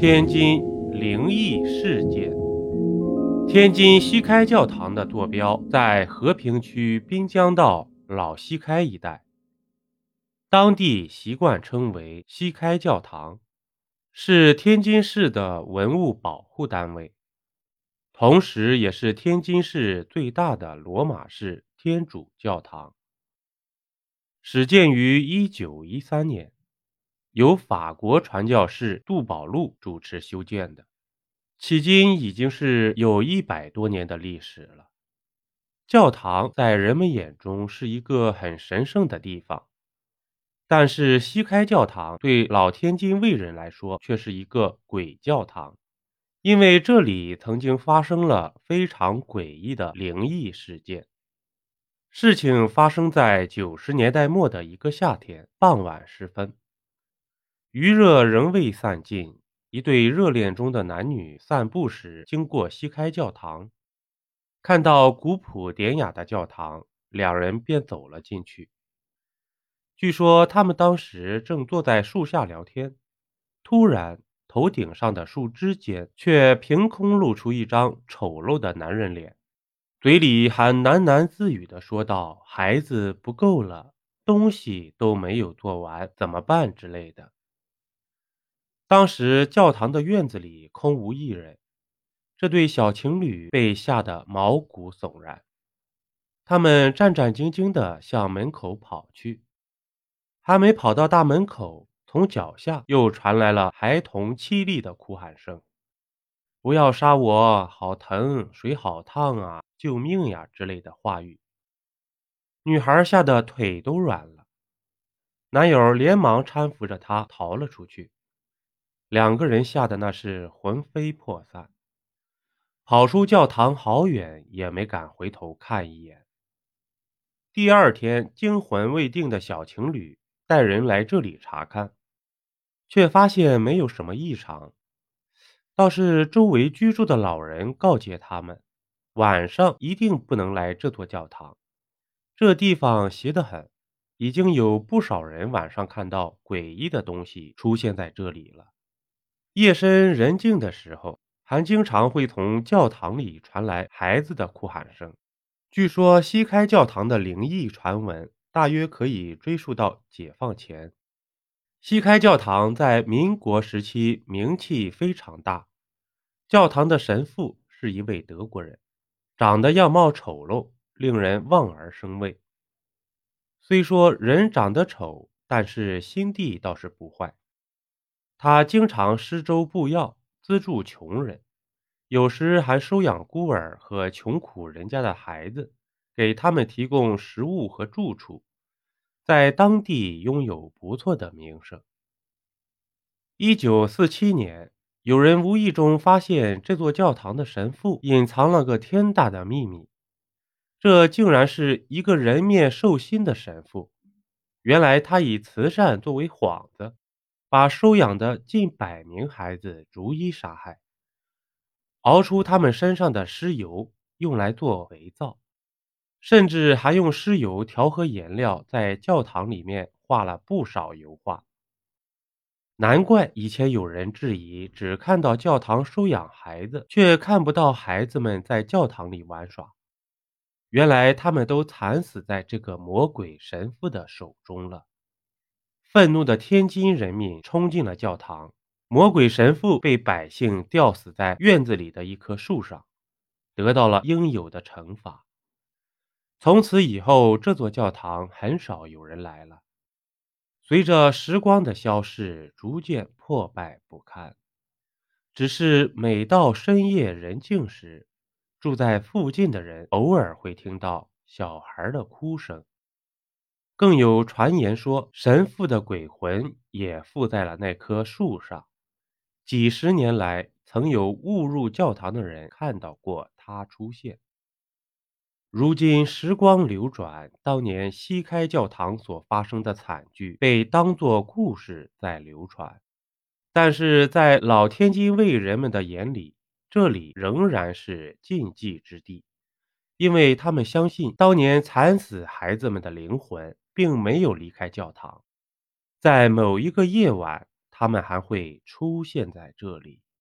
天津灵异事件。天津西开教堂的坐标在和平区滨江道老西开一带，当地习惯称为西开教堂，是天津市的文物保护单位，同时也是天津市最大的罗马式天主教堂。始建于一九一三年。由法国传教士杜宝禄主持修建的，迄今已经是有一百多年的历史了。教堂在人们眼中是一个很神圣的地方，但是西开教堂对老天津卫人来说却是一个鬼教堂，因为这里曾经发生了非常诡异的灵异事件。事情发生在九十年代末的一个夏天傍晚时分。余热仍未散尽，一对热恋中的男女散步时经过西开教堂，看到古朴典雅的教堂，两人便走了进去。据说他们当时正坐在树下聊天，突然头顶上的树枝间却凭空露出一张丑陋的男人脸，嘴里还喃喃自语地说道：“孩子不够了，东西都没有做完，怎么办之类的。”当时教堂的院子里空无一人，这对小情侣被吓得毛骨悚然。他们战战兢兢地向门口跑去，还没跑到大门口，从脚下又传来了孩童凄厉的哭喊声：“不要杀我，好疼，水好烫啊，救命呀！”之类的话语。女孩吓得腿都软了，男友连忙搀扶着她逃了出去。两个人吓得那是魂飞魄散，跑出教堂好远，也没敢回头看一眼。第二天，惊魂未定的小情侣带人来这里查看，却发现没有什么异常。倒是周围居住的老人告诫他们，晚上一定不能来这座教堂，这地方邪得很。已经有不少人晚上看到诡异的东西出现在这里了。夜深人静的时候，还经常会从教堂里传来孩子的哭喊声。据说西开教堂的灵异传闻大约可以追溯到解放前。西开教堂在民国时期名气非常大，教堂的神父是一位德国人，长得样貌丑陋，令人望而生畏。虽说人长得丑，但是心地倒是不坏。他经常施粥布药，资助穷人，有时还收养孤儿和穷苦人家的孩子，给他们提供食物和住处，在当地拥有不错的名声。一九四七年，有人无意中发现这座教堂的神父隐藏了个天大的秘密，这竟然是一个人面兽心的神父。原来他以慈善作为幌子。把收养的近百名孩子逐一杀害，熬出他们身上的尸油，用来做肥皂，甚至还用尸油调和颜料，在教堂里面画了不少油画。难怪以前有人质疑，只看到教堂收养孩子，却看不到孩子们在教堂里玩耍。原来他们都惨死在这个魔鬼神父的手中了。愤怒的天津人民冲进了教堂，魔鬼神父被百姓吊死在院子里的一棵树上，得到了应有的惩罚。从此以后，这座教堂很少有人来了。随着时光的消逝，逐渐破败不堪。只是每到深夜人静时，住在附近的人偶尔会听到小孩的哭声。更有传言说，神父的鬼魂也附在了那棵树上。几十年来，曾有误入教堂的人看到过他出现。如今时光流转，当年西开教堂所发生的惨剧被当作故事在流传，但是在老天津卫人们的眼里，这里仍然是禁忌之地，因为他们相信当年惨死孩子们的灵魂。并没有离开教堂，在某一个夜晚，他们还会出现在这里。